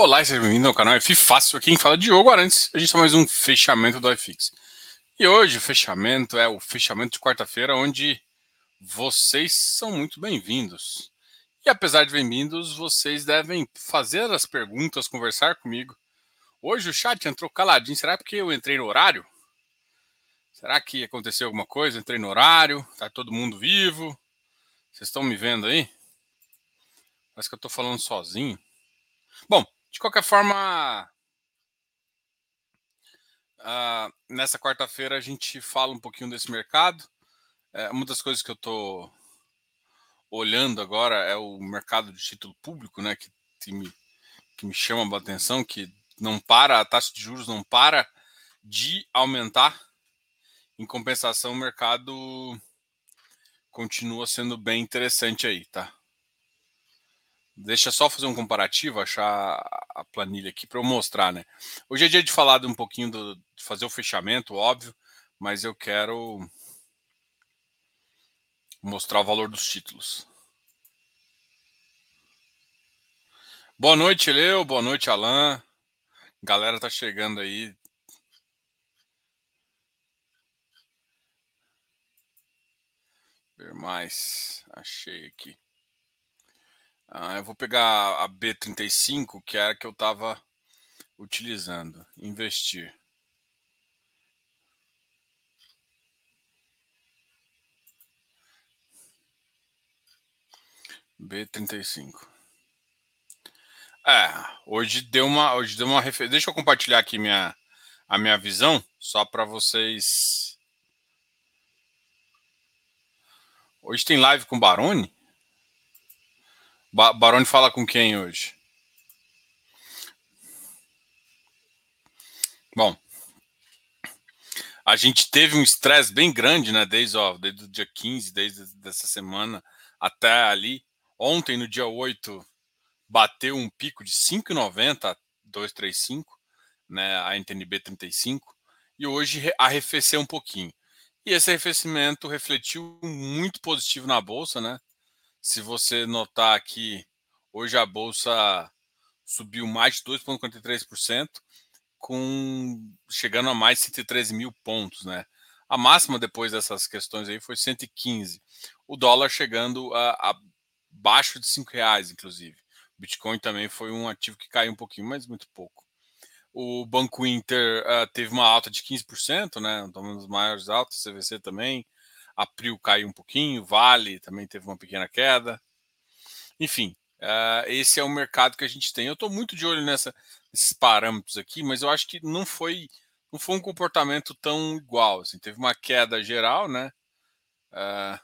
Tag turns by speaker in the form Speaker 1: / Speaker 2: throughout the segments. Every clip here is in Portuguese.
Speaker 1: Olá, seja bem-vindo ao canal F Fácil. Quem fala é Diogo Arantes. A gente está mais um fechamento do iFix. E hoje o fechamento é o fechamento de quarta-feira, onde vocês são muito bem-vindos. E apesar de bem-vindos, vocês devem fazer as perguntas, conversar comigo. Hoje o chat entrou caladinho. Será porque eu entrei no horário? Será que aconteceu alguma coisa? Entrei no horário, tá todo mundo vivo. Vocês estão me vendo aí? Parece que eu estou falando sozinho. Bom, de qualquer forma, uh, nessa quarta-feira a gente fala um pouquinho desse mercado. É, uma das coisas que eu estou olhando agora é o mercado de título público, né? Que, que, me, que me chama a atenção, que não para, a taxa de juros não para de aumentar. Em compensação, o mercado continua sendo bem interessante aí, tá? Deixa só fazer um comparativo, achar a planilha aqui para eu mostrar, né? Hoje é dia de falar um pouquinho do, de fazer o fechamento, óbvio, mas eu quero mostrar o valor dos títulos. Boa noite, Leo. Boa noite, Alan. Galera tá chegando aí. Ver mais. Achei aqui. Ah, eu vou pegar a B35, que era a que eu estava utilizando. Investir. B35. É, hoje deu uma, hoje deu uma referência. Deixa eu compartilhar aqui minha, a minha visão, só para vocês. Hoje tem live com Baroni? Ba Baroni fala com quem hoje? Bom, a gente teve um estresse bem grande, né? Desde, ó, desde o dia 15, desde dessa semana até ali. Ontem, no dia 8, bateu um pico de 5,90 235, né? A NTNB 35. E hoje arrefeceu um pouquinho. E esse arrefecimento refletiu muito positivo na bolsa, né? Se você notar aqui, hoje a bolsa subiu mais de 2,43%, com chegando a mais de 113 mil pontos, né? A máxima depois dessas questões aí foi 115. O dólar chegando a, abaixo de 5 reais, inclusive. Bitcoin também foi um ativo que caiu um pouquinho, mas muito pouco. O Banco Inter uh, teve uma alta de 15%, né? Um dos maiores altos, CVC também. A caiu um pouquinho, Vale também teve uma pequena queda. Enfim, uh, esse é o mercado que a gente tem. Eu estou muito de olho nessa, nesses parâmetros aqui, mas eu acho que não foi, não foi um comportamento tão igual. Assim. Teve uma queda geral, né? Uh,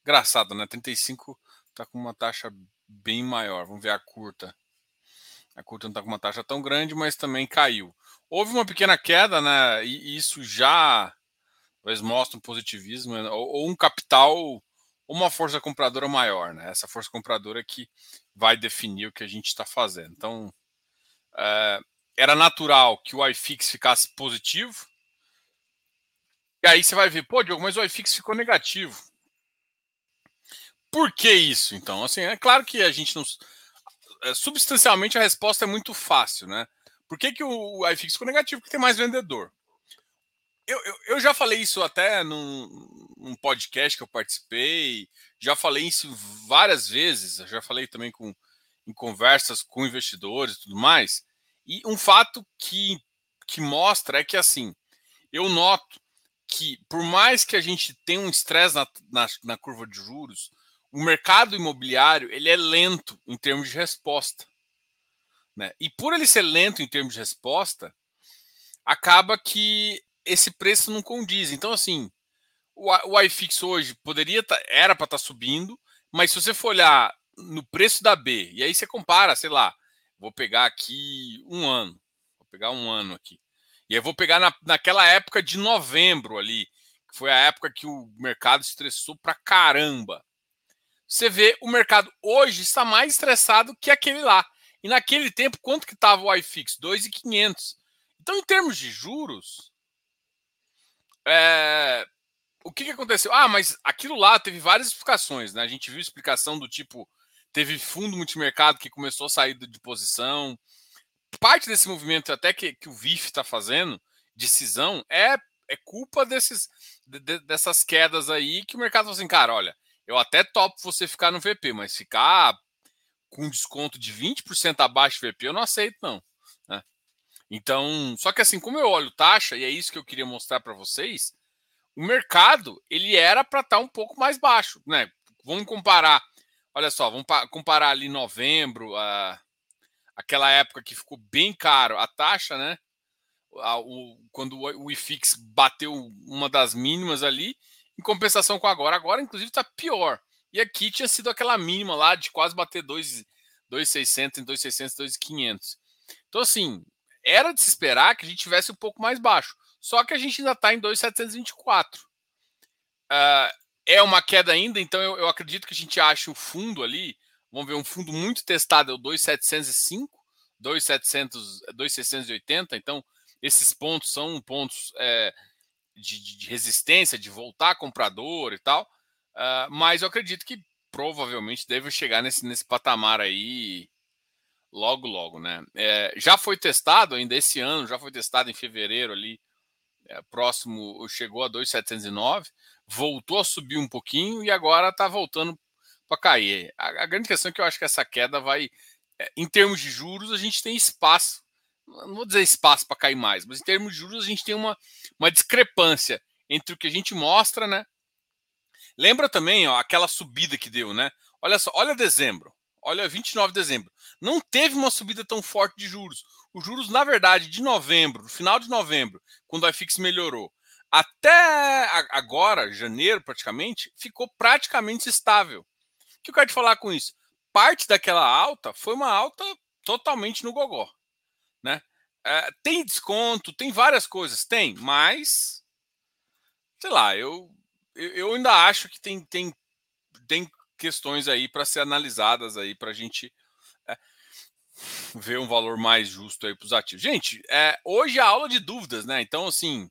Speaker 1: engraçado, né? 35 está com uma taxa bem maior. Vamos ver a curta. A curta não está com uma taxa tão grande, mas também caiu. Houve uma pequena queda, né? E isso já talvez mostra um positivismo né, ou, ou um capital uma força compradora maior, né? Essa força compradora que vai definir o que a gente está fazendo. Então, é, era natural que o iFix ficasse positivo. E aí você vai ver, pô, Diogo, mas o iFix ficou negativo. Por que isso, então? Assim, é claro que a gente não. É, substancialmente a resposta é muito fácil, né? Por que, que o iFix ficou negativo? Porque tem mais vendedor eu, eu, eu, já falei isso até num, num, podcast que eu participei, já falei isso várias vezes, já falei também com, em conversas com investidores e tudo mais. E um fato que, que mostra é que, assim, eu noto que, por mais que a gente tenha um estresse na, na, na curva de juros, o mercado imobiliário ele é lento em termos de resposta. Né? E por ele ser lento em termos de resposta, acaba que esse preço não condiz. Então, assim, o, iFix hoje poderia tá, era para estar tá subindo, mas se você for olhar no preço da B, e aí você compara, sei lá, vou pegar aqui um ano, vou pegar um ano aqui, e aí vou pegar na, naquela época de novembro ali, que foi a época que o mercado estressou pra caramba. Você vê o mercado hoje está mais estressado que aquele lá. E naquele tempo, quanto que estava o iFix? 2,500. Então, em termos de juros, é, o que, que aconteceu? Ah, mas aquilo lá teve várias explicações, né? A gente viu explicação do tipo, teve fundo multimercado que começou a sair de posição, parte desse movimento até que, que o VIF está fazendo, decisão, é, é culpa desses, de, dessas quedas aí que o mercado fala assim, cara, olha, eu até topo você ficar no VP, mas ficar com desconto de 20% abaixo do VP eu não aceito, não. Então, só que assim, como eu olho taxa, e é isso que eu queria mostrar para vocês, o mercado ele era para estar tá um pouco mais baixo, né? Vamos comparar, olha só, vamos comparar ali novembro, a, aquela época que ficou bem caro a taxa, né? O, quando o IFIX bateu uma das mínimas ali, em compensação com agora. Agora, inclusive, está pior. E aqui tinha sido aquela mínima lá de quase bater 2,600 em 2,600, 2,500. Então, assim, era de se esperar que a gente tivesse um pouco mais baixo. Só que a gente ainda está em 2,724. Uh, ah, é uma queda ainda, então eu, eu, acredito que a gente ache o fundo ali. Vamos ver, um fundo muito testado é o 2,705, 2,700, 2,680. Então, esses pontos são pontos é, de, de, resistência, de voltar comprador e tal. Uh, mas eu acredito que provavelmente deve chegar nesse, nesse patamar aí logo, logo, né? É, já foi testado ainda esse ano, já foi testado em fevereiro ali, é, próximo, chegou a 2,709, voltou a subir um pouquinho e agora está voltando para cair. A, a, grande questão é que eu acho que essa queda vai, é, em termos de juros, a gente tem espaço, não vou dizer espaço para cair mais, mas em termos de juros a gente tem uma, uma discrepância entre o que a gente mostra, né? Lembra também ó, aquela subida que deu, né? Olha só, olha dezembro, olha 29 de dezembro. Não teve uma subida tão forte de juros. Os juros, na verdade, de novembro, final de novembro, quando a IFIX melhorou, até agora, janeiro praticamente, ficou praticamente estável. O que eu quero te falar com isso? Parte daquela alta foi uma alta totalmente no gogó. Né? É, tem desconto, tem várias coisas, tem, mas sei lá, eu, eu ainda acho que tem, tem, tem questões aí para ser analisadas aí para a gente ver um valor mais justo aí para os ativos. Gente, é, hoje é aula de dúvidas, né? Então, assim,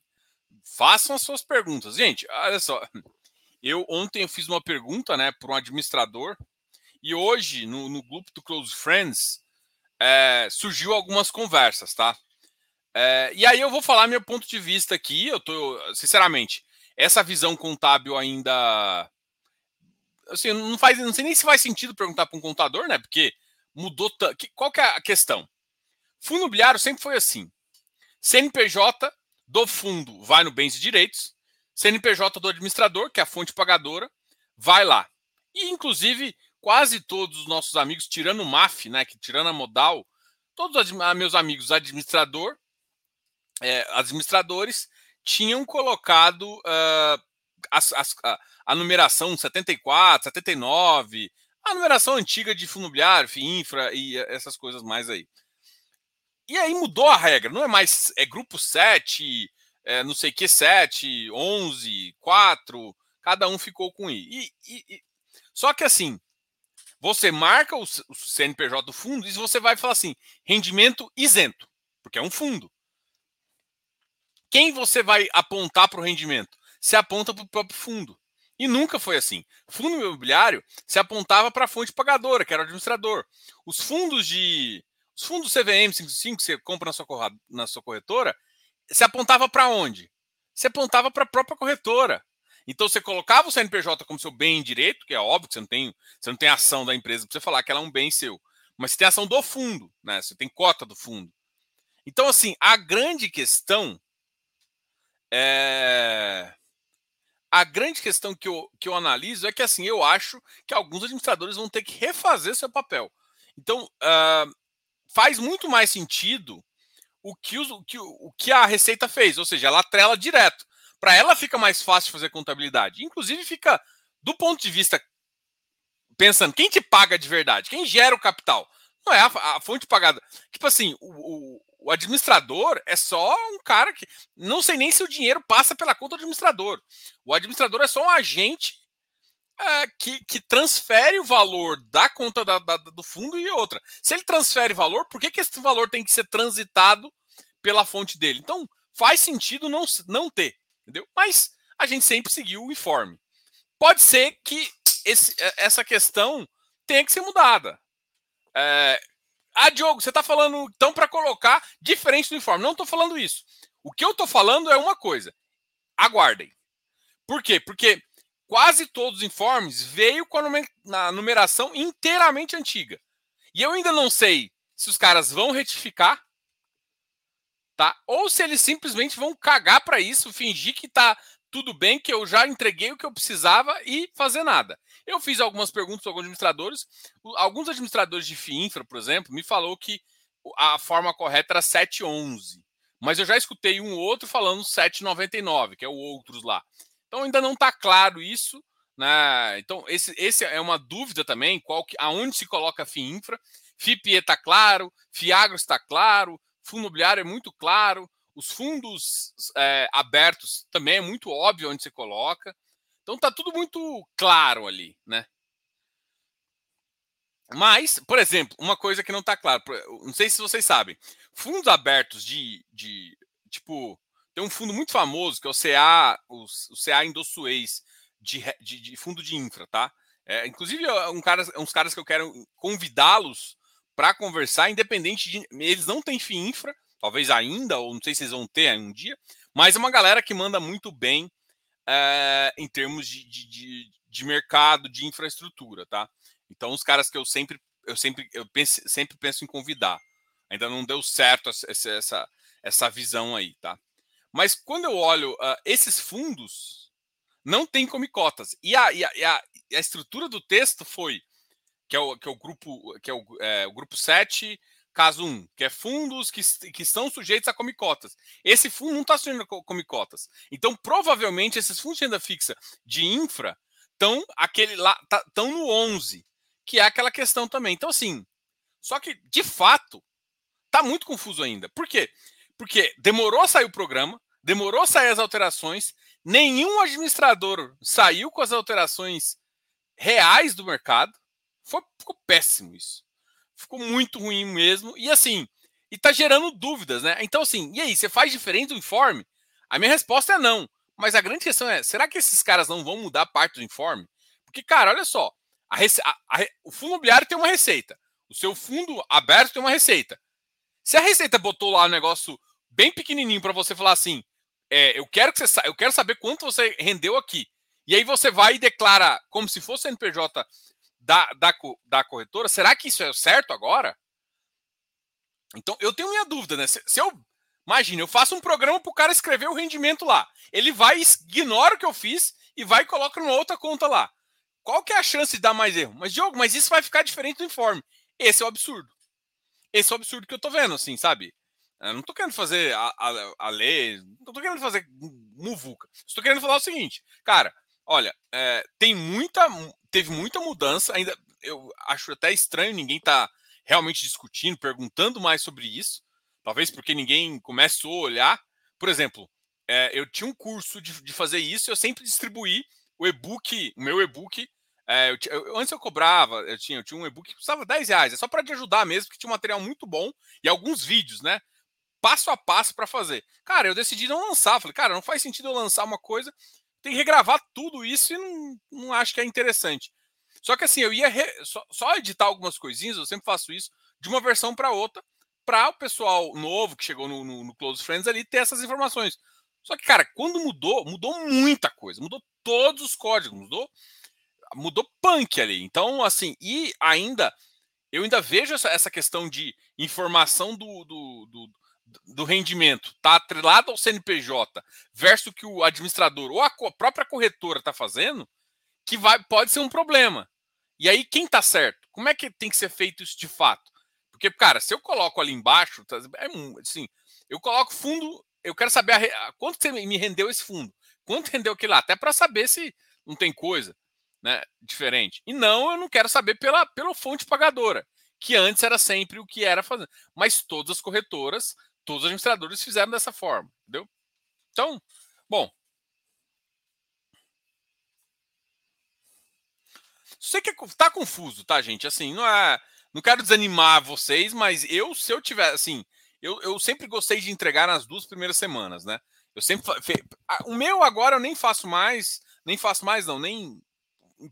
Speaker 1: façam as suas perguntas. Gente, olha só. Eu ontem eu fiz uma pergunta, né, para um administrador e hoje no, no grupo do Close Friends é, surgiu algumas conversas, tá? É, e aí eu vou falar meu ponto de vista aqui. Eu tô, sinceramente, essa visão contábil ainda. Assim, não faz, não sei nem se faz sentido perguntar para um contador, né? Porque mudou. Qual que é a questão? Fundo imobiliário sempre foi assim. CNPJ do fundo vai no bens e direitos, CNPJ do administrador, que é a fonte pagadora, vai lá. E, inclusive, quase todos os nossos amigos, tirando o MAF, né, que tirando a modal, todos os meus amigos administrador, é, administradores, tinham colocado uh, as, as, a, a, numeração 74, 79, a numeração antiga de fundo imobiliário, infra e essas coisas mais aí. E aí mudou a regra, não é mais é grupo 7, é, não sei que 7, 11, 4, cada um ficou com I. E, e, e, só que assim, você marca o, o CNPJ do fundo e você vai falar assim, rendimento isento, porque é um fundo. Quem você vai apontar para o rendimento? Se aponta para o próprio fundo. E nunca foi assim. Fundo imobiliário se apontava para a fonte pagadora, que era o administrador. Os fundos de. Os fundos CVM 55 que você compra na sua, na sua corretora, se apontava para onde? Se apontava para a própria corretora. Então você colocava o CNPJ como seu bem direito, que é óbvio que você não tem, você não tem ação da empresa para você falar que ela é um bem seu. Mas você tem ação do fundo, né? Você tem cota do fundo. Então, assim, a grande questão é... A grande questão que eu, que eu analiso é que assim, eu acho que alguns administradores vão ter que refazer seu papel. Então, uh, faz muito mais sentido o que, o, que, o que a Receita fez, ou seja, ela trela direto. Para ela fica mais fácil fazer contabilidade. Inclusive, fica, do ponto de vista, pensando, quem te paga de verdade? Quem gera o capital? Não é a, a fonte pagada. Tipo assim, o, o administrador é só um cara que. Não sei nem se o dinheiro passa pela conta do administrador. O administrador é só um agente é, que, que transfere o valor da conta da, da, do fundo e outra. Se ele transfere valor, por que, que esse valor tem que ser transitado pela fonte dele? Então, faz sentido não, não ter, entendeu? Mas a gente sempre seguiu o informe. Pode ser que esse, essa questão tenha que ser mudada. É, Ah, Diogo, você está falando então para colocar diferente do informe. Não estou falando isso. O que eu estou falando é uma coisa. Aguardem. Por quê? Porque quase todos os informes veio com a numeração inteiramente antiga. E eu ainda não sei se os caras vão retificar, tá? Ou se eles simplesmente vão cagar para isso, fingir que tá tudo bem, que eu já entreguei o que eu precisava e fazer nada. Eu fiz algumas perguntas a alguns administradores. Alguns administradores de FIINFRA, por exemplo, me falou que a forma correta era 711. Mas eu já escutei um outro falando 799, que é o outros lá. Então ainda não está claro isso. Né? Então, esse, esse é uma dúvida também, qual que, aonde se coloca FIINFRA. FIPE está claro, FIAGRO está claro, fundo imobiliário é muito claro, os fundos é, abertos também é muito óbvio onde se coloca. Então tá tudo muito claro ali, né? Mas, por exemplo, uma coisa que não está claro, não sei se vocês sabem, fundos abertos de, de tipo, tem um fundo muito famoso que é o CA, o, o CA Indossuez de, de, de, fundo de infra, tá? É, inclusive, é um cara, é uns caras que eu quero convidá-los para conversar, independente de. Eles não têm FII infra, talvez ainda, ou não sei se eles vão ter um dia, mas é uma galera que manda muito bem é, em termos de, de, de, mercado, de infraestrutura, tá? Então, os caras que eu sempre, eu sempre, eu penso, sempre penso em convidar. Ainda não deu certo essa, essa, essa visão aí, tá? Mas quando eu olho uh, esses fundos, não tem comicotas. E a, e, a, e, a, a, estrutura do texto foi que é o, que é o grupo que é o, é, o grupo 7, caso 1, que é fundos que, que estão sujeitos a comicotas. Esse fundo não está sujeito a comicotas. Então, provavelmente, esses fundos de renda fixa de infra estão aquele lá estão tá, no 11, que é aquela questão também. Então, assim, só que de fato tá muito confuso ainda. Por quê? Porque demorou a sair o programa, demorou a sair as alterações, nenhum administrador saiu com as alterações reais do mercado. Foi, ficou péssimo isso. Ficou muito ruim mesmo. E assim, e tá gerando dúvidas, né? Então, assim, e aí, você faz diferente do informe? A minha resposta é não. Mas a grande questão é: será que esses caras não vão mudar parte do informe? Porque, cara, olha só, a a, a, o fundo imobiliário tem uma receita. O seu fundo aberto tem uma receita. Se a receita botou lá um negócio bem pequenininho para você falar assim, é, eu quero que você eu quero saber quanto você rendeu aqui. E aí você vai e declara como se fosse NPJ da, da, da corretora. Será que isso é certo agora? Então eu tenho minha dúvida, né? Se, se eu imagine, eu faço um programa para o cara escrever o rendimento lá, ele vai ignora o que eu fiz e vai e coloca numa outra conta lá. Qual que é a chance de dar mais erro? Mas Diogo, mas isso vai ficar diferente do informe. Esse é o absurdo. Esse é o absurdo que eu tô vendo, assim, sabe? Eu não tô querendo fazer a, a, a lei, não tô querendo fazer muvuca. Estou querendo falar o seguinte, cara, olha, é, tem muita, teve muita mudança, ainda eu acho até estranho ninguém tá realmente discutindo, perguntando mais sobre isso, talvez porque ninguém começou a olhar. Por exemplo, é, eu tinha um curso de, de fazer isso, eu sempre distribuí o e-book, o meu e-book é, eu, eu, antes eu cobrava, eu tinha, eu tinha um e-book que custava 10 reais, é só para te ajudar mesmo, porque tinha um material muito bom e alguns vídeos, né? Passo a passo para fazer. Cara, eu decidi não lançar. Falei, cara, não faz sentido eu lançar uma coisa, tem que regravar tudo isso e não, não acho que é interessante. Só que assim, eu ia re... só, só, editar algumas coisinhas, eu sempre faço isso, de uma versão para outra, para o pessoal novo que chegou no, no, no Close Friends ali ter essas informações. Só que, cara, quando mudou, mudou muita coisa, mudou todos os códigos, mudou mudou punk ali. Então, assim, e ainda eu ainda vejo essa, essa questão de informação do, do, do, do rendimento tá atrelado ao CNPJ versus o que o administrador ou a própria corretora está fazendo, que vai, pode ser um problema. E aí, quem está certo? Como é que tem que ser feito isso de fato? Porque, cara, se eu coloco ali embaixo, tá, é assim, eu coloco fundo, eu quero saber a, a, quanto você me rendeu esse fundo, quanto rendeu aquilo lá, até para saber se não tem coisa né, diferente. E não, eu não quero saber pela, pela fonte pagadora, que antes era sempre o que era fazendo. Mas todas as corretoras, todos os administradores fizeram dessa forma, entendeu? Então, bom. Sei que tá confuso, tá, gente? Assim, não é. Não quero desanimar vocês, mas eu, se eu tiver, assim, eu, eu sempre gostei de entregar nas duas primeiras semanas, né? Eu sempre. O meu agora eu nem faço mais, nem faço mais, não, nem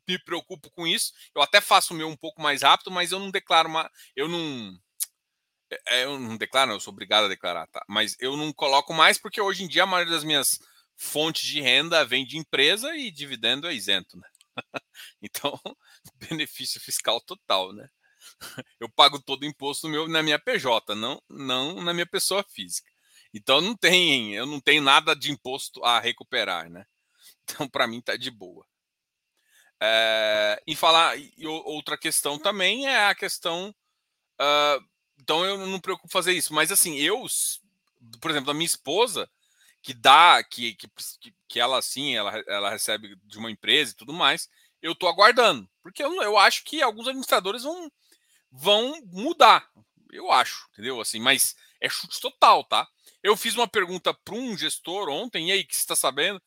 Speaker 1: me preocupo com isso. Eu até faço o meu um pouco mais rápido, mas eu não declaro uma. Eu não. É, eu não declaro, eu sou obrigado a declarar, tá? Mas eu não coloco mais porque hoje em dia a maioria das minhas fontes de renda vem de empresa e dividendo é isento, né? então, benefício fiscal total, né? Eu pago todo o imposto meu na minha PJ, não, não na minha pessoa física. Então não tem, eu não tenho nada de imposto a recuperar, né? Então para mim tá de boa. É, e falar e outra questão também é a questão. Uh, então eu não me preocupo fazer isso, mas assim eu, por exemplo, a minha esposa que dá, que, que, que ela assim, ela, ela recebe de uma empresa e tudo mais, eu tô aguardando, porque eu, eu acho que alguns administradores vão vão mudar, eu acho, entendeu? Assim, mas é chute total, tá? Eu fiz uma pergunta para um gestor ontem, e aí, que você está sabendo?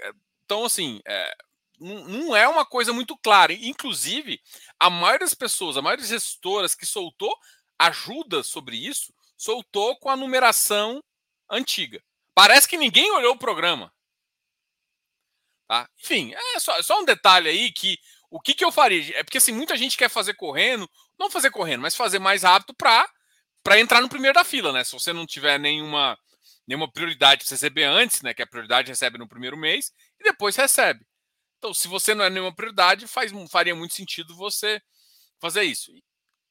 Speaker 1: É, então, assim, é, não é uma coisa muito clara. Inclusive, a maioria das pessoas, a maioria das gestoras que soltou ajuda sobre isso, soltou com a numeração antiga. Parece que ninguém olhou o programa. Tá? Enfim, é só, só um detalhe aí que o que, que eu faria? É porque assim, muita gente quer fazer correndo, não fazer correndo, mas fazer mais rápido para para entrar no primeiro da fila, né? Se você não tiver nenhuma nenhuma prioridade para receber antes, né? Que a prioridade recebe no primeiro mês e depois recebe. Então, se você não é nenhuma prioridade, faz, faria muito sentido você fazer isso. E,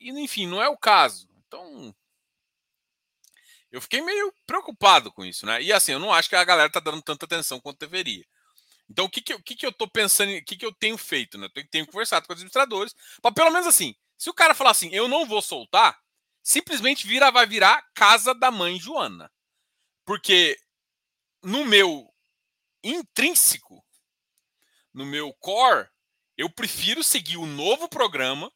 Speaker 1: enfim, não é o caso. Então, eu fiquei meio preocupado com isso, né? E assim, eu não acho que a galera tá dando tanta atenção quanto deveria. Então, o que, que, o que, que eu tô pensando, o que, que eu tenho feito, né? Eu tenho, tenho conversado com os administradores, para pelo menos assim, se o cara falar assim, eu não vou soltar, simplesmente vira, vai virar casa da mãe Joana. Porque no meu intrínseco, no meu core, eu prefiro seguir o novo programa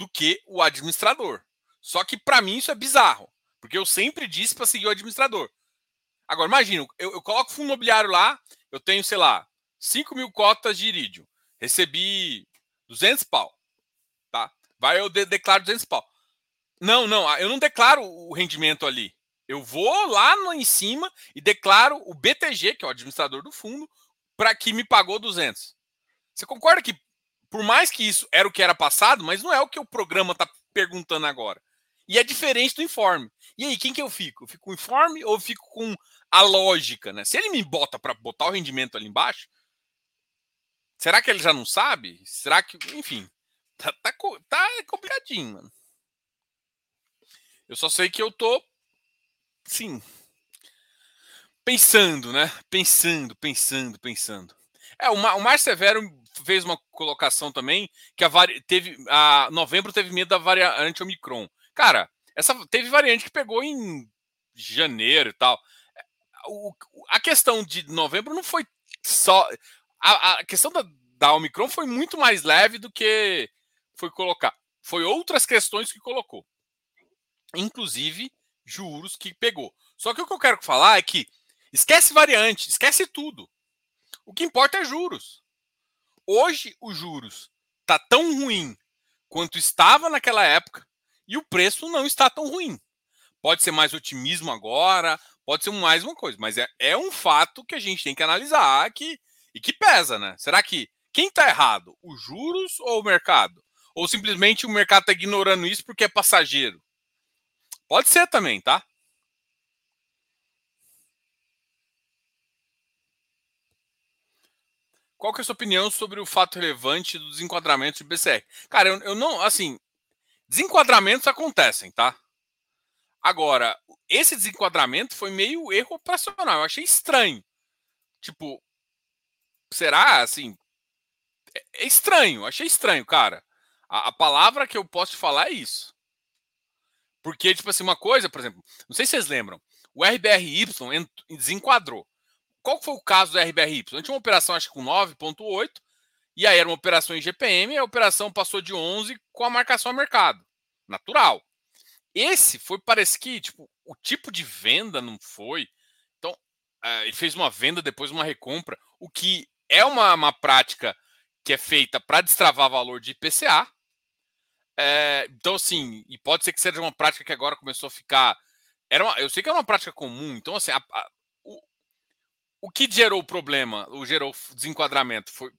Speaker 1: do que o administrador. Só que para mim isso é bizarro, porque eu sempre disse para seguir o administrador. Agora, imagina, eu, eu coloco fundo imobiliário lá, eu tenho, sei lá, 5 mil cotas de irídio, recebi 200 pau, tá? Vai, eu de, declaro 200 pau. Não, não, eu não declaro o rendimento ali. Eu vou lá em cima e declaro o BTG, que é o administrador do fundo, para que me pagou 200. Você concorda que, por mais que isso era o que era passado, mas não é o que o programa está perguntando agora. E é diferente do informe. E aí, quem que eu fico? Eu fico com o informe ou fico com a lógica, né? Se ele me bota para botar o rendimento ali embaixo, será que ele já não sabe? Será que, enfim, tá, tá, tá complicadinho, mano. Eu só sei que eu tô, sim, pensando, né? Pensando, pensando, pensando. É, o, Mar, o Severo fez uma colocação também que a vari, teve a novembro teve medo da variante Omicron. Cara, essa teve variante que pegou em janeiro e tal. O, a questão de novembro não foi só a, a questão da, da Omicron foi muito mais leve do que foi colocar. Foi outras questões que colocou inclusive juros que pegou. Só que o que eu quero falar é que esquece variante, esquece tudo. O que importa é juros. Hoje os juros tá tão ruim quanto estava naquela época e o preço não está tão ruim. Pode ser mais otimismo agora, pode ser mais uma coisa, mas é, é um fato que a gente tem que analisar que, e que pesa, né? Será que quem está errado? Os juros ou o mercado? Ou simplesmente o mercado está ignorando isso porque é passageiro? Pode ser também, tá? Qual que é a sua opinião sobre o fato relevante do desenquadramento de BCR? Cara, eu, eu não, assim, desenquadramentos acontecem, tá? Agora, esse desenquadramento foi meio erro operacional. Eu achei estranho. Tipo, será assim? É, é estranho, achei estranho, cara. A, a, palavra que eu posso te falar é isso. Porque, tipo assim, uma coisa, por exemplo, não sei se vocês lembram, o RBRY desenquadrou. Qual foi o caso do RBRY? A gente tinha uma operação, acho que com 9,8, e aí era uma operação em GPM, e a operação passou de 11 com a marcação a mercado. Natural. Esse foi, parece que, tipo, o tipo de venda não foi. Então, uh, ele fez uma venda, depois uma recompra, o que é uma, uma prática que é feita para destravar valor de IPCA, é, então, assim, e pode ser que seja uma prática que agora começou a ficar. Era uma, eu sei que é uma prática comum, então, assim, a, a, o, que gerou o problema, o gerou desenquadramento, foi,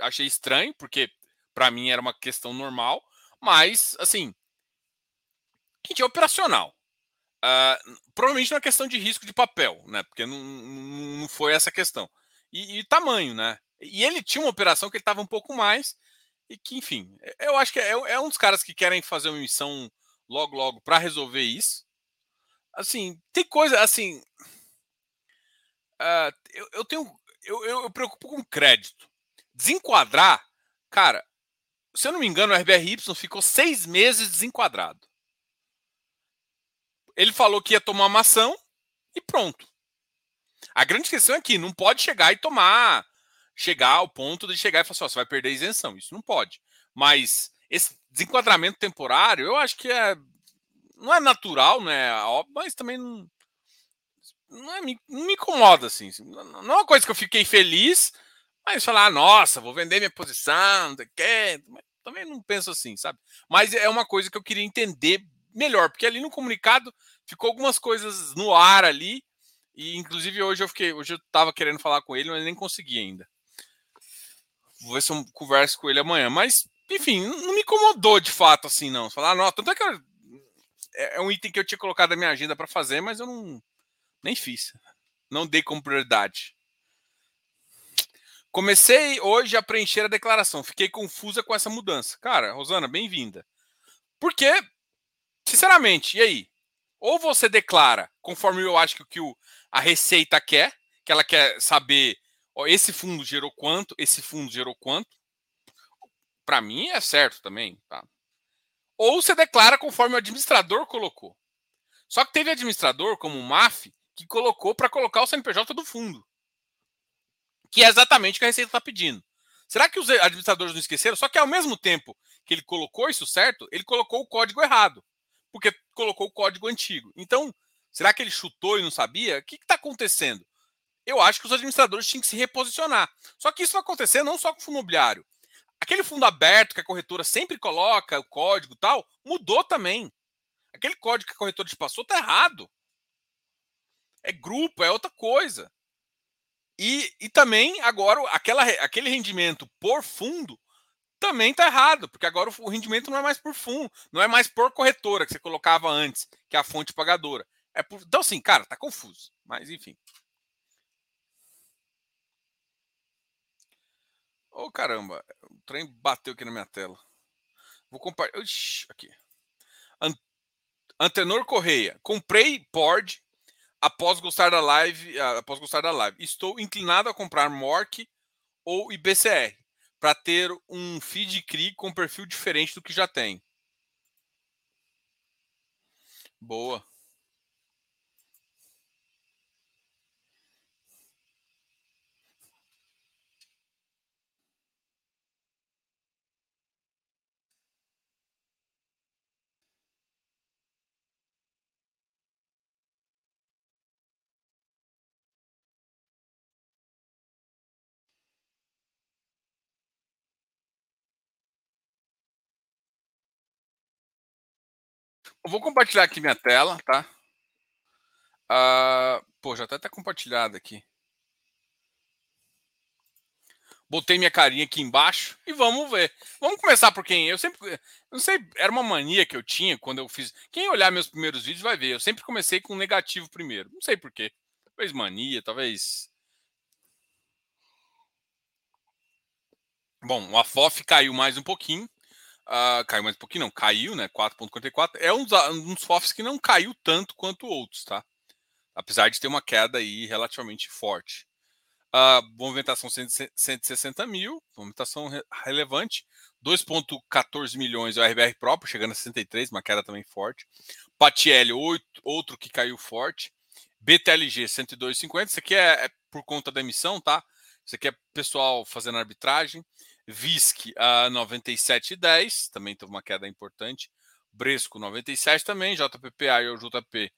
Speaker 1: achei estranho, porque para mim era uma questão normal, mas, assim, gente, é operacional. Uh, provavelmente é questão de risco de papel, né? Porque não, não foi essa questão. E, e, tamanho, né? E ele tinha uma operação que ele estava um pouco mais, e que, enfim, eu acho que é, é um dos caras que querem fazer uma missão logo, logo para resolver isso. Assim, tem coisa, assim. Uh, eu, eu tenho. Eu, eu, eu preocupo com crédito. Desenquadrar, cara, se eu não me engano, o RBRY ficou seis meses desenquadrado. Ele falou que ia tomar uma ação e pronto. A grande questão é que não pode chegar e tomar, chegar ao ponto de chegar e falar assim, você vai perder a isenção. Isso não pode. Mas esse desenquadramento temporário, eu acho que é não é natural, né? Mas também não, não, é, não me incomoda assim. Não é uma coisa que eu fiquei feliz, mas falar, ah, nossa, vou vender minha posição, não sei Também não penso assim, sabe? Mas é uma coisa que eu queria entender melhor, porque ali no comunicado ficou algumas coisas no ar ali. E inclusive hoje eu fiquei, hoje eu tava querendo falar com ele, mas nem consegui ainda. Vou ver se eu converso com ele amanhã. Mas, enfim, não me incomodou de fato assim, não. Falar, ah, não, tanto é que eu, é, é um item que eu tinha colocado na minha agenda para fazer, mas eu não nem fiz. Não dei como prioridade. Comecei hoje a preencher a declaração. Fiquei confusa com essa mudança. Cara, Rosana, bem-vinda. Porque, sinceramente, e aí? Ou você declara, conforme eu acho que o, a Receita quer, que ela quer saber, ó, esse fundo gerou quanto, esse fundo gerou quanto. Para mim é certo também, tá? Ou você declara conforme o administrador colocou. Só que teve administrador, como o MAF, que colocou para colocar o CNPJ do fundo. Que é exatamente o que a Receita está pedindo. Será que os administradores não esqueceram? Só que ao mesmo tempo que ele colocou isso certo, ele colocou o código errado. Porque colocou o código antigo. Então, será que ele chutou e não sabia? O que está acontecendo? Eu acho que os administradores tinham que se reposicionar. Só que isso vai acontecer não só com o fundo imobiliário. Aquele fundo aberto que a corretora sempre coloca o código e tal, mudou também. Aquele código que a corretora te passou tá errado. É grupo, é outra coisa. E, e também agora aquela, aquele rendimento por fundo também tá errado, porque agora o rendimento não é mais por fundo, não é mais por corretora que você colocava antes, que é a fonte pagadora. É por... Então, assim, cara, tá confuso. Mas enfim. Ô, oh, caramba, o trem bateu aqui na minha tela. Vou compartilhar. Aqui. Antenor Correia. Comprei Pord após gostar da live. Ah, após gostar da live. Estou inclinado a comprar Mork ou IBCR para ter um feed CRI com perfil diferente do que já tem. Boa. Vou compartilhar aqui minha tela, tá? Uh, pô, já até tá compartilhado aqui. Botei minha carinha aqui embaixo e vamos ver. Vamos começar por quem? Eu sempre. Não sei, era uma mania que eu tinha quando eu fiz. Quem olhar meus primeiros vídeos vai ver. Eu sempre comecei com negativo primeiro. Não sei porquê. Talvez mania, talvez. Bom, o AFOF caiu mais um pouquinho. Uh, caiu mais um pouquinho, não, caiu, né? 4,44. É um dos, um dos FOFs que não caiu tanto quanto outros, tá? Apesar de ter uma queda aí relativamente forte. Uh, movimentação 160 mil, movimentação re relevante. 2,14 milhões é o RBR próprio, chegando a 63, uma queda também forte. Patiel, outro que caiu forte. BTLG 102,50. Isso aqui é, é por conta da emissão, tá? Isso aqui é pessoal fazendo arbitragem. VISC a 97,10, também teve uma queda importante. Bresco 97 também, JPPA e o JP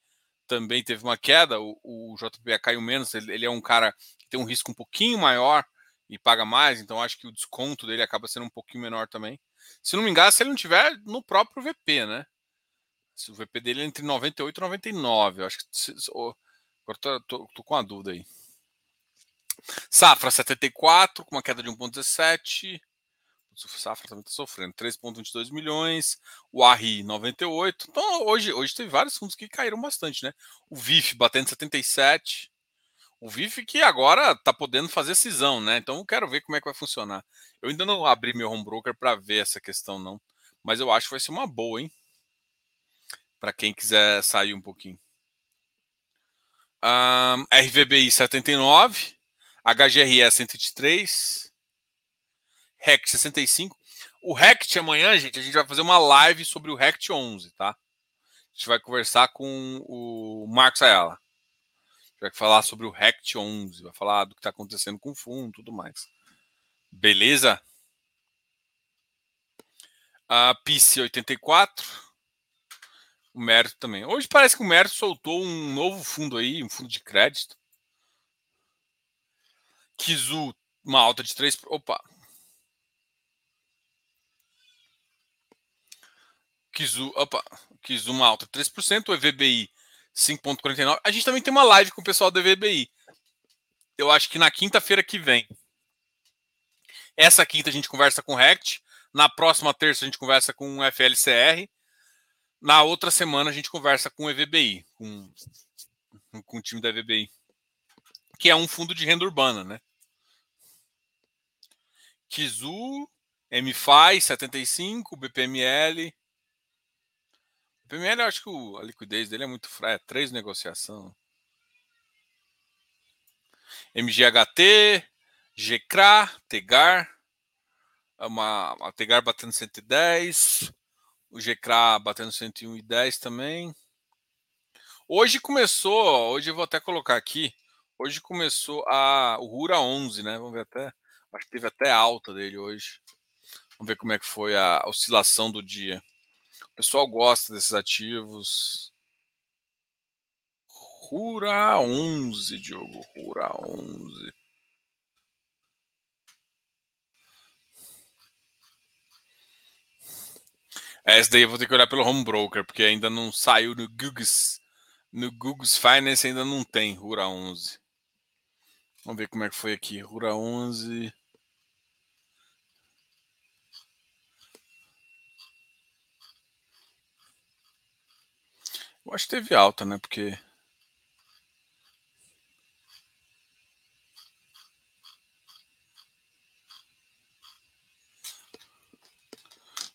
Speaker 1: também teve uma queda. O, o caiu menos, ele, ele, é um cara que tem um risco um pouquinho maior e paga mais, então acho que o desconto dele acaba sendo um pouquinho menor também. Se não me engano, se ele não tiver no próprio VP, né? Se o VP dele é entre 98 e 99, eu acho que. Agora tô, tô, tô com a dúvida aí. Safra 74, com uma queda de 1,17. O Safra também está sofrendo. 3,22 milhões. O ARRI, 98. Então, hoje, hoje teve vários fundos que caíram bastante, né? O VIF batendo 77. O VIF que agora está podendo fazer cisão, né? Então eu quero ver como é que vai funcionar. Eu ainda não abri meu home broker para ver essa questão, não. Mas eu acho que vai ser uma boa, hein? Para quem quiser sair um pouquinho. Um, RVBI 79. HGRE 123. RECT 65. O RECT amanhã, gente, a gente vai fazer uma live sobre o RECT 11, tá? A gente vai conversar com o Marcos Ayala vai falar sobre o RECT 11, vai falar do que está acontecendo com o fundo tudo mais. Beleza? A PIC 84, o Mérito também. Hoje parece que o Mérito soltou um novo fundo aí, um fundo de crédito. Kizu, uma alta de 3. Opa! Kizu, opa, Kizu, uma alta de 3%, o EVBI 5,49. A gente também tem uma live com o pessoal do VBI. Eu acho que na quinta-feira que vem. Essa quinta a gente conversa com o Rect. Na próxima terça a gente conversa com o FLCR. Na outra semana a gente conversa com o EVBI, com, com o time da EVBI. Que é um fundo de renda urbana, né? Kizu, MFI 75, BPML, PML, eu acho que a liquidez dele é muito fraca. É, três negociação. MGHT, GCRA, Tegar. É uma, a Tegar batendo 110. O GCRA batendo 101,10 também. Hoje começou, hoje eu vou até colocar aqui. Hoje começou a, o Rura 11, né? Vamos ver até. Acho que teve até alta dele hoje. Vamos ver como é que foi a oscilação do dia. O pessoal gosta desses ativos. Rura 11, Diogo. Rura 11. Essa daí eu vou ter que olhar pelo home broker, porque ainda não saiu no Google's. No Google's Finance ainda não tem Rura 11. Vamos ver como é que foi aqui. Rura 11. Eu acho que teve alta, né? Porque.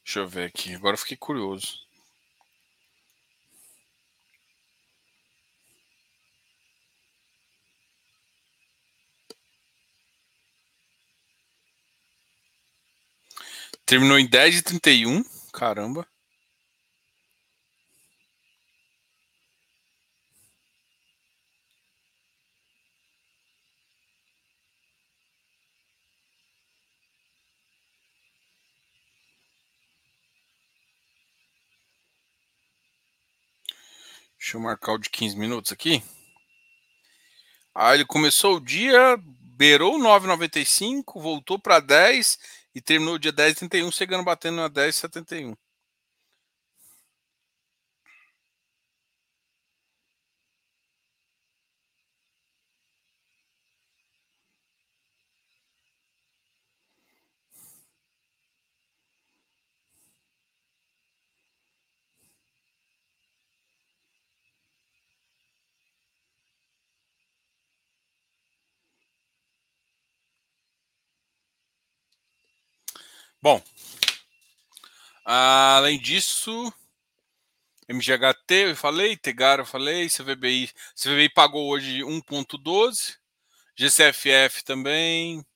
Speaker 1: Deixa eu ver aqui. Agora eu fiquei curioso. Terminou em 10h31. Caramba. Deixa eu marcar o de 15 minutos aqui. Aí ele começou o dia, beirou 9,95, voltou para 10 e terminou o dia 10,31, chegando batendo na 10,71. Bom, além disso, MGHT eu falei, Tegar eu falei, CVBI, CVBI pagou hoje 1.12, GCFF também,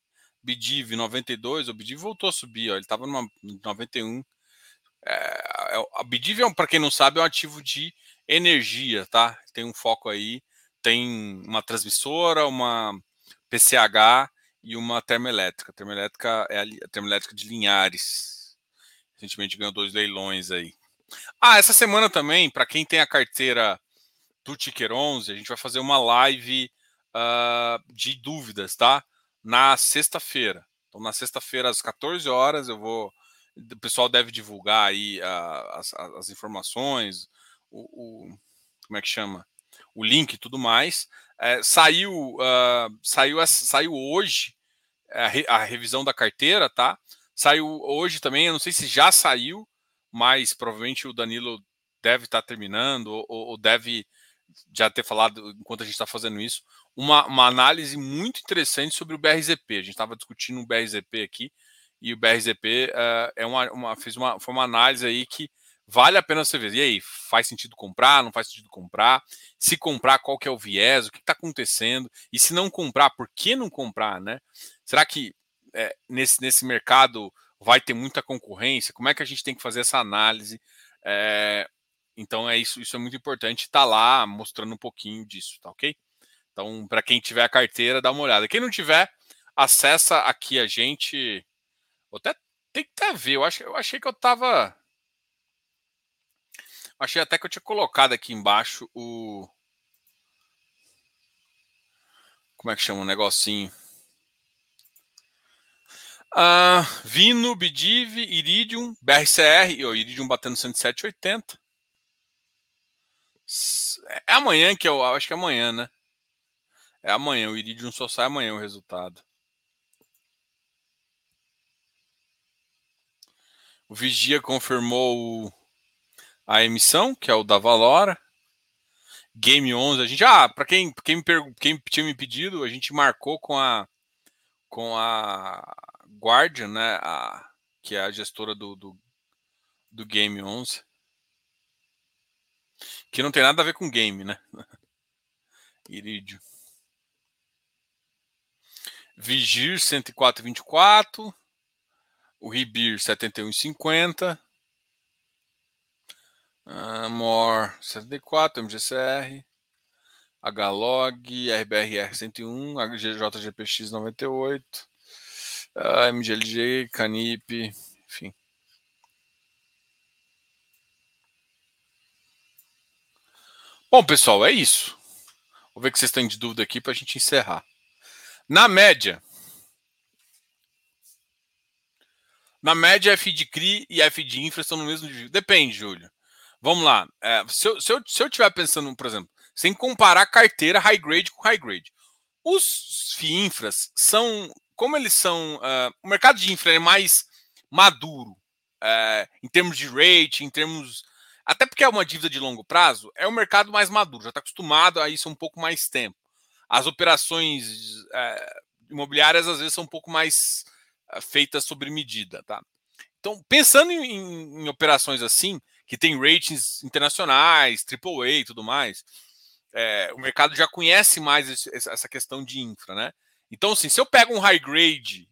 Speaker 1: Bidiv 92, o Bidiv voltou a subir, ó, ele estava numa 91. É, a Bidiv, é, para quem não sabe, é um ativo de energia, tá? Tem um foco aí, tem uma transmissora, uma PCH e uma termoelétrica. A termoelétrica é a termoelétrica de Linhares. Recentemente ganhou dois leilões aí. Ah, essa semana também, para quem tem a carteira do Ticker 11, a gente vai fazer uma live uh, de dúvidas, tá? Na sexta-feira. Então, na sexta-feira, às 14 horas, eu vou. O pessoal deve divulgar aí uh, as, as, informações, o, o, Como é que chama? O link e tudo mais. É, saiu, uh, saiu, saiu hoje a, re, a, revisão da carteira, tá? Saiu hoje também, eu não sei se já saiu, mas provavelmente o Danilo deve estar tá terminando ou, ou deve já ter falado enquanto a gente está fazendo isso, uma, uma, análise muito interessante sobre o BRZP. A gente estava discutindo o BRZP aqui e o BRZP uh, eh, é uma, uma, fez uma, foi uma análise aí que vale a pena você ver. E aí, faz sentido comprar? Não faz sentido comprar? Se comprar, qual que é o viés? O que está acontecendo? E se não comprar, por que não comprar, né? Será que é, nesse, nesse mercado vai ter muita concorrência? Como é que a gente tem que fazer essa análise? É, então é isso, isso é muito importante estar tá lá mostrando um pouquinho disso, tá ok? Então, para quem tiver a carteira, dá uma olhada. Quem não tiver, acessa aqui a gente. Vou até tem que até ver. Eu, acho, eu achei que eu tava. Achei até que eu tinha colocado aqui embaixo o. Como é que chama o negocinho? Uh, Vino, Bidiv, Iridium, BRCR, o Iridium batendo 107,80. É amanhã que eu acho que é amanhã, né? É amanhã, o Iridium só sai amanhã o resultado. O Vigia confirmou a emissão, que é o da Valora. Game 11, a gente ah, para quem quem me quem tinha me pedido, a gente marcou com a com a Guardian, né, a, que é a gestora do, do, do Game 11. Que não tem nada a ver com game, né? Iridio. Vigir 104,24. O Ribir 71,50. Amor 74, MGCR. HLOG, RBRR 101, JGPX 98, MGLG, Canip, enfim. Bom, pessoal, é isso. Vou ver que vocês estão de dúvida aqui para a gente encerrar. Na média, na média, F de CRI e F de infra estão no mesmo nível. Depende, Júlio. Vamos lá. É, se, eu, se, eu, se eu estiver pensando, por exemplo, sem comparar carteira high grade com high grade, os FII infras são, como eles são, uh, o mercado de infra é mais maduro uh, em termos de rate, em termos até porque é uma dívida de longo prazo, é um mercado mais maduro, já está acostumado a isso um pouco mais tempo. As operações é, imobiliárias às vezes são um pouco mais feitas sobre medida, tá? Então, pensando em, em, operações assim, que tem ratings internacionais, AAA e tudo mais, é, o mercado já conhece mais esse, essa questão de infra, né? Então, assim, se eu pego um high grade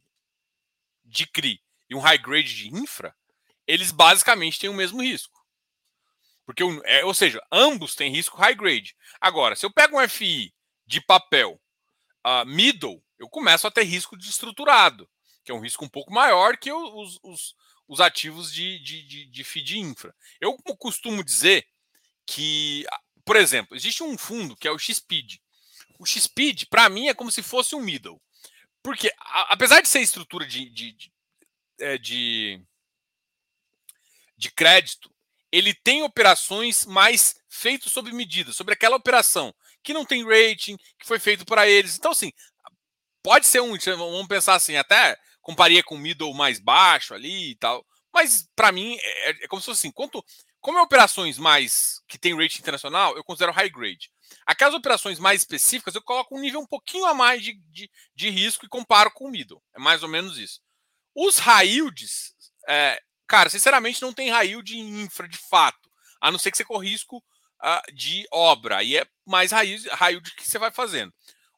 Speaker 1: de CRI e um high grade de infra, eles basicamente têm o mesmo risco. Porque, é, ou seja, ambos têm risco high grade. Agora, se eu pego um FI de papel uh, middle, eu começo a ter risco de estruturado, que é um risco um pouco maior que os, os, os ativos de, de, de, de infra. Eu costumo dizer que, por exemplo, existe um fundo que é o XPID. O XPID, para mim, é como se fosse um middle. Porque, a, apesar de ser estrutura de, de, de, é, de, de crédito, ele tem operações mais feitas sob medida, sobre aquela operação que não tem rating, que foi feito para eles. Então, assim, pode ser um, vamos pensar assim, até comparia com o middle mais baixo ali e tal, mas para mim é, é, como se fosse assim, quanto, como é operações mais que tem rating internacional, eu considero high grade. Aquelas operações mais específicas, eu coloco um nível um pouquinho a mais de, de, de risco e comparo com o middle. É mais ou menos isso. Os high yields, é, Cara, sinceramente, não tem raio de infra de fato, a não ser que você corra risco uh, de obra. Aí é mais raio, raio de que você vai fazendo.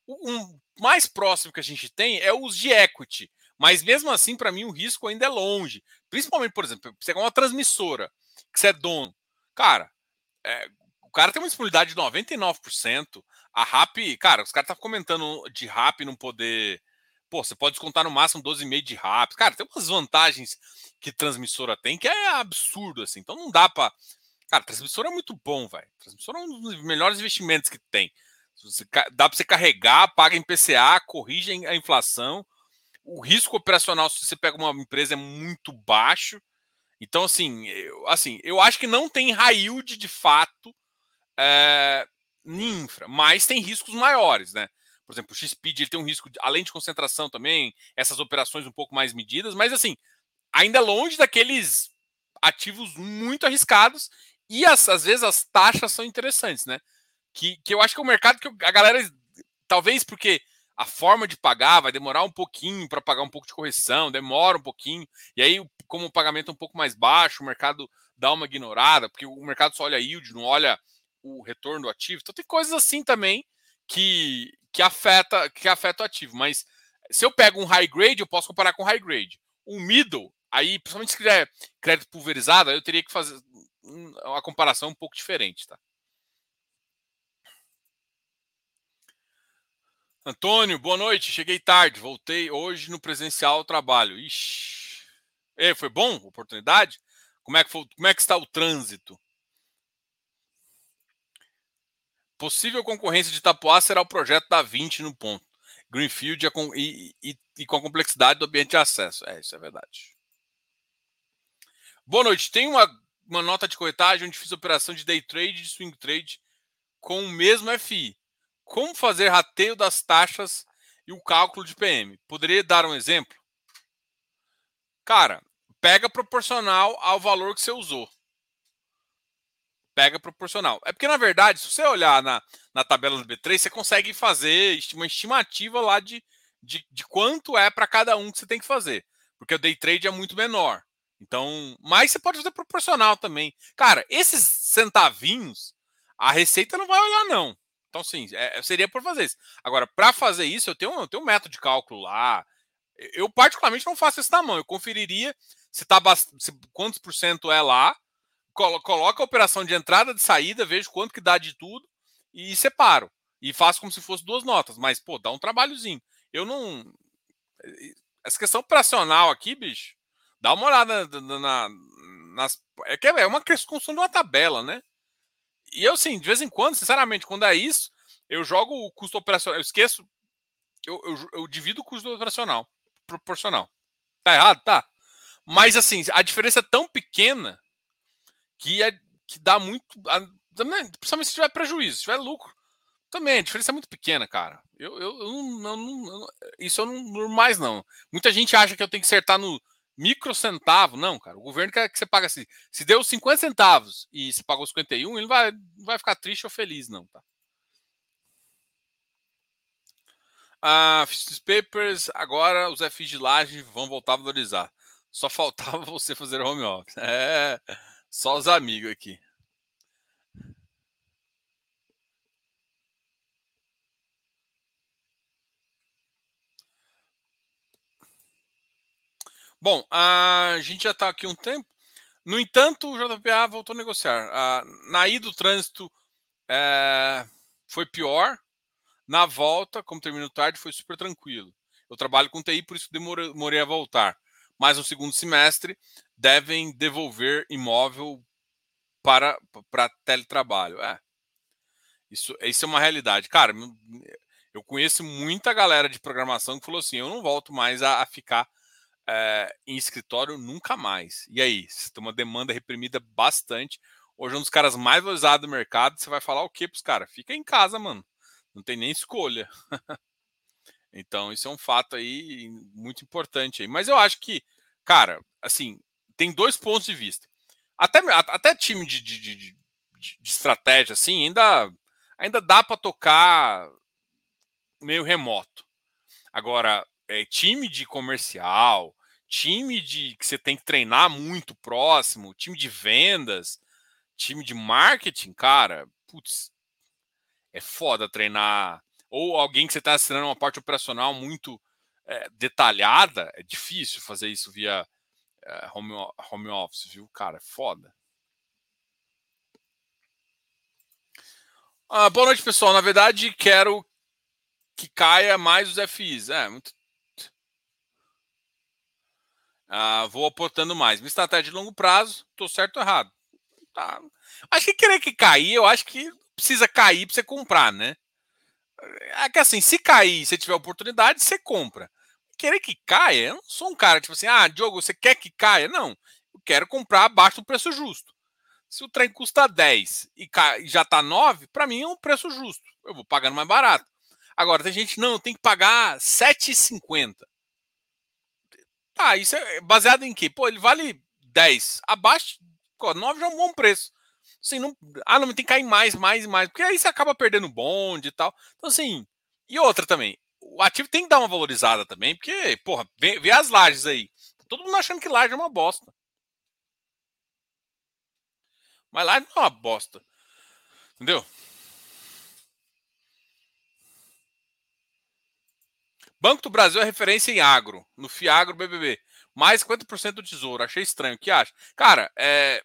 Speaker 1: O um mais próximo que a gente tem é os de equity. Mas mesmo assim, para mim, o risco ainda é longe. Principalmente, por exemplo, você é uma transmissora, que você é dono. Cara, é, o cara tem uma disponibilidade de 99%. A RAP, cara, os caras estavam comentando de RAP não poder Pô, você pode descontar no máximo 12,5 de rápido. Cara, tem umas vantagens que transmissora tem que é absurdo, assim. Então não dá para. Cara, transmissor é muito bom, velho. Transmissor é um dos melhores investimentos que tem. Dá para você carregar, paga em PCA, corrige a inflação. O risco operacional, se você pega uma empresa, é muito baixo. Então, assim, eu, assim, eu acho que não tem yield de fato é, infra, mas tem riscos maiores, né? Por exemplo, o XPID ele tem um risco, de, além de concentração também, essas operações um pouco mais medidas, mas assim, ainda longe daqueles ativos muito arriscados e as, às vezes as taxas são interessantes, né? Que, que eu acho que é o mercado que a galera, talvez porque a forma de pagar vai demorar um pouquinho para pagar um pouco de correção, demora um pouquinho, e aí, como o pagamento é um pouco mais baixo, o mercado dá uma ignorada, porque o mercado só olha yield, não olha o retorno do ativo. Então tem coisas assim também que, que afeta que afeta o ativo. Mas se eu pego um high grade, eu posso comparar com high grade. Um middle, aí, principalmente se quiser crédito pulverizado, eu teria que fazer uma comparação um pouco diferente, tá? Antônio, boa noite. Cheguei tarde, voltei hoje no presencial trabalho. Ixi. E, foi bom? Oportunidade? Como é que, foi, como é que está o trânsito? Possível concorrência de Itapuá será o projeto da 20 no ponto. Greenfield e, e, e, com a complexidade do ambiente de acesso. É, isso é verdade. Boa noite. Tem uma, uma nota de corretagem onde fiz operação de day trade e de swing trade com o mesmo FI. Como fazer rateio das taxas e o cálculo de PM? Poderia dar um exemplo? Cara, pega proporcional ao valor que você usou. Pega proporcional. É porque, na verdade, se você olhar na, na tabela do B3, você consegue fazer uma estimativa lá de, de, de quanto é para cada um que você tem que fazer. Porque o day trade é muito menor. Então, mas você pode fazer proporcional também. Cara, esses centavinhos, a receita não vai olhar, não. Então, sim, é, seria por fazer isso. Agora, para fazer isso, eu tenho, eu tenho um método de cálculo lá. Eu, particularmente, não faço isso na mão. Eu conferiria se tá se, quantos por cento é lá, colo, coloca a operação de entrada de saída, vejo quanto que dá de tudo e separo. E faço como se fosse duas notas, mas, pô, dá um trabalhozinho. Eu não. Essa questão operacional aqui, bicho, dá uma olhada na, na, nas. É que é uma construção de uma tabela, né? E eu, sim, de vez em quando, sinceramente, quando é isso, eu jogo o custo operacional. Eu esqueço. Eu, eu, eu divido o custo operacional proporcional. Tá errado? Tá. Mas assim, a diferença é tão pequena que, é, que dá muito. Principalmente se tiver prejuízo, se tiver lucro. Também, a diferença é muito pequena, cara. Eu, eu, eu, não, eu não, isso eu não mais, não. Muita gente acha que eu tenho que acertar no micro centavo. Não, cara. O governo quer que você pague assim. Se deu 50 centavos e se pagou 51, ele vai, não vai ficar triste ou feliz, não, tá? Ah, papers, agora os FIs de laje vão voltar a valorizar. Só faltava você fazer home office. É, só os amigos aqui. Bom, a gente já está aqui um tempo. No entanto, o JPA voltou a negociar. Na ida do trânsito é, foi pior. Na volta, como terminou tarde, foi super tranquilo. Eu trabalho com TI, por isso demorei a voltar mas no segundo semestre devem devolver imóvel para, para teletrabalho. É. Isso, isso é uma realidade. Cara, eu conheço muita galera de programação que falou assim: eu não volto mais a, a ficar é, em escritório nunca mais. E aí? Você tem uma demanda reprimida bastante. Hoje, um dos caras mais valorizados do mercado, você vai falar o quê para os caras? Fica em casa, mano. Não tem nem escolha. Então, isso é um fato aí muito importante aí. Mas eu acho que, cara, assim, tem dois pontos de vista. Até, até time de, de, de, de estratégia, assim, ainda, ainda dá para tocar meio remoto. Agora, é, time de comercial, time de que você tem que treinar muito próximo, time de vendas, time de marketing, cara, putz, é foda treinar ou alguém que você está assinando uma parte operacional muito é, detalhada, é difícil fazer isso via é, home, home office, viu? Cara, é foda. Ah, boa noite, pessoal. Na verdade, quero que caia mais os FIs. É, muito. Ah, vou aportando mais. Minha estratégia de longo prazo, estou certo ou errado? Tá. Acho que querer que cair, eu acho que precisa cair para você comprar, né? É que assim, se cair, se tiver oportunidade, você compra. Querer que caia, eu não sou um cara tipo assim, ah, Diogo, você quer que caia? Não. Eu quero comprar abaixo do preço justo. Se o trem custa 10 e já está 9, para mim é um preço justo. Eu vou pagando mais barato. Agora, tem gente, não, tem que pagar 7,50. Tá, isso é baseado em quê? Pô, ele vale 10. Abaixo, pô, 9 já é um bom preço. Assim, não, ah, não, tem que cair mais, mais e mais. Porque aí você acaba perdendo bonde e tal. Então, assim. E outra também. O ativo tem que dar uma valorizada também, porque, porra, vê, vê as lajes aí. Todo mundo achando que laje é uma bosta. Mas laje não é uma bosta. Entendeu? Banco do Brasil é referência em agro, no Fiagro BBB. Mais 50% do tesouro. Achei estranho. O que acha? Cara, é,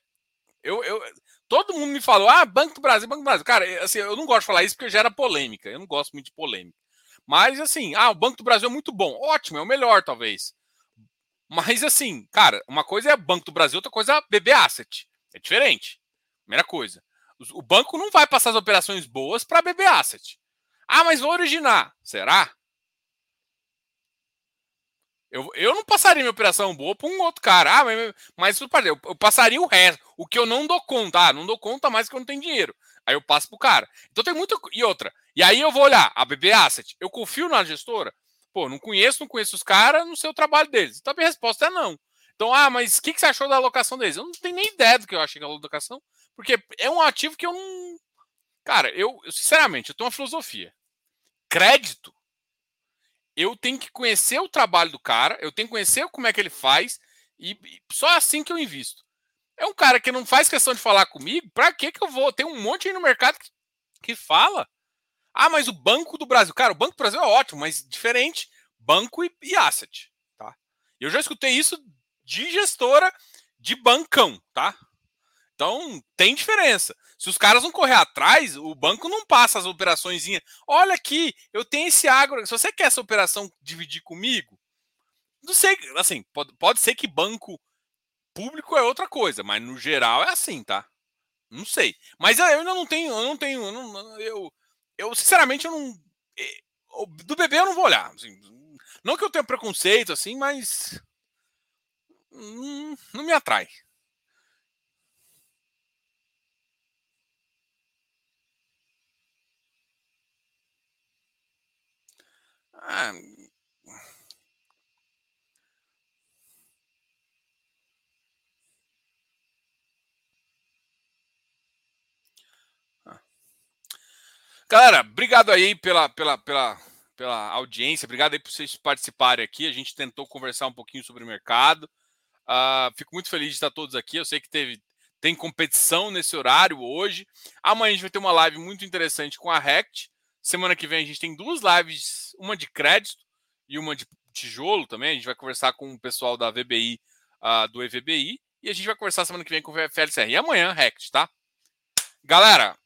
Speaker 1: eu, eu, todo mundo me falou: ah, Banco do Brasil, Banco do Brasil. Cara, é, assim, eu não gosto de falar isso porque gera polêmica. Eu não gosto muito de polêmica. Mas, assim, ah, o Banco do Brasil é muito bom. Ótimo, é o melhor, talvez. Mas, assim, cara, uma coisa é Banco do Brasil, outra coisa é BB Asset. É diferente. Primeira coisa. O banco não vai passar as operações boas para BB Asset. Ah, mas vou originar. Será? Eu, eu não passaria minha operação boa para um outro cara. Ah, mas, mas eu, eu passaria o resto. O que eu não dou conta. Ah, não dou conta mais que eu não tenho dinheiro. Aí eu passo pro cara. Então tem muito. E outra. E aí eu vou olhar a BB Asset. Eu confio na gestora? Pô, não conheço, não conheço os caras, não sei o trabalho deles. Então a minha resposta é não. Então, ah, mas o que, que você achou da alocação deles? Eu não tenho nem ideia do que eu achei da alocação, porque é um ativo que eu não. Cara, eu, eu sinceramente, eu tenho uma filosofia. Crédito eu tenho que conhecer o trabalho do cara, eu tenho que conhecer como é que ele faz, e, só assim que eu invisto. É um cara que não faz questão de falar comigo, para que que eu vou? Tem um monte aí no mercado que, que fala. Ah, mas o Banco do Brasil. Cara, o Banco do Brasil é ótimo, mas diferente. Banco e, e asset, tá? Eu já escutei isso de gestora de bancão, tá? Então, tem diferença. Se os caras não correr atrás, o banco não passa as operações. Olha aqui, eu tenho esse agro. Se você quer essa operação dividir comigo, não sei, assim, pode, pode ser que banco público é outra coisa, mas no geral é assim, tá? Não sei. Mas eu ainda não tenho, eu não tenho, eu, não, eu, eu sinceramente eu não eh, do bebê eu não vou olhar. Assim, não que eu tenha preconceito assim, mas não, não me atrai. Ah, Galera, obrigado aí pela, pela, pela, pela audiência, obrigado aí por vocês participarem aqui. A gente tentou conversar um pouquinho sobre o mercado. Uh, fico muito feliz de estar todos aqui. Eu sei que teve, tem competição nesse horário hoje. Amanhã a gente vai ter uma live muito interessante com a Rect. Semana que vem a gente tem duas lives, uma de crédito e uma de tijolo também. A gente vai conversar com o pessoal da VBI, uh, ah, do EVBI, e a gente vai conversar semana que vem com o FLCR. E amanhã, Rect, tá? Galera,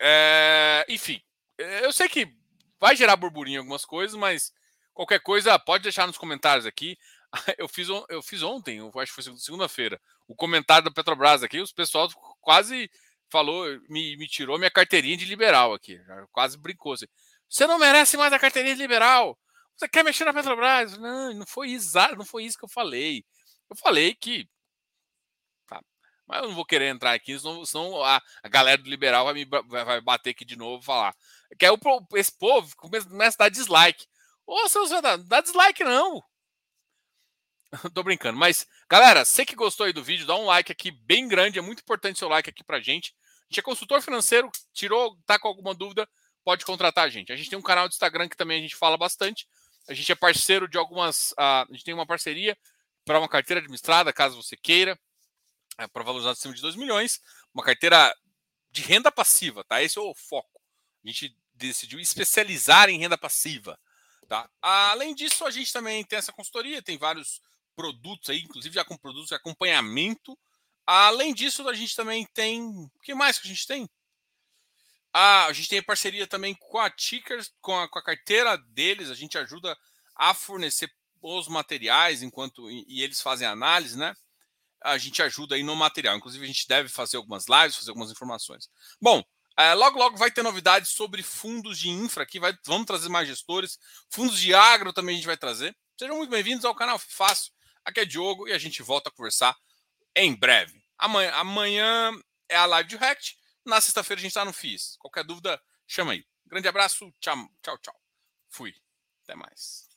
Speaker 1: é... enfim, eu sei que vai gerar burburinho algumas coisas, mas qualquer coisa pode deixar nos comentários aqui. Eu fiz, eu fiz ontem, eu acho que foi segunda-feira, o comentário da Petrobras aqui, os pessoal quase falou, me, me tirou minha carteirinha de liberal aqui. Quase brincou assim. Você não merece mais a carteirinha de liberal. Você quer mexer na Petrobras? Não, não foi isso, não foi isso que eu falei. Eu falei que. Tá, mas eu não vou querer entrar aqui, senão, senão a, a, galera do liberal vai me vai bater aqui de novo e falar. Que é o, esse povo começa, a dar dislike. Ô, seus dá, dá dislike não. Tô brincando, mas galera, você que gostou aí do vídeo, dá um like aqui bem grande, é muito importante seu like aqui pra gente. Gente é consultor financeiro, tirou, tá com alguma dúvida, pode contratar a gente. A gente tem um canal de Instagram que também a gente fala bastante. A gente é parceiro de algumas. Uh, a gente tem uma parceria para uma carteira administrada, caso você queira, é, para valorizar acima de 2 milhões. Uma carteira de renda passiva, tá? Esse é o foco. A gente decidiu especializar em renda passiva. Tá? Além disso, a gente também tem essa consultoria, tem vários produtos aí, inclusive já com produtos de acompanhamento. Além disso, a gente também tem. O que mais que a gente tem? Ah, a gente tem parceria também com a Tickers, com a, com a carteira deles, a gente ajuda a fornecer os materiais enquanto e, e eles fazem análise, né? A gente ajuda aí no material. Inclusive, a gente deve fazer algumas lives, fazer algumas informações. Bom, é, logo, logo vai ter novidades sobre fundos de infra aqui. Vai, vamos trazer mais gestores. Fundos de agro também a gente vai trazer. Sejam muito bem-vindos ao canal Fácil. Aqui é Diogo e a gente volta a conversar em breve. Amanhã, amanhã é a live de Rect. Na sexta-feira a gente está no FIS. Qualquer dúvida, chama aí. Grande abraço. Tchau, tchau, tchau. Fui. Até mais.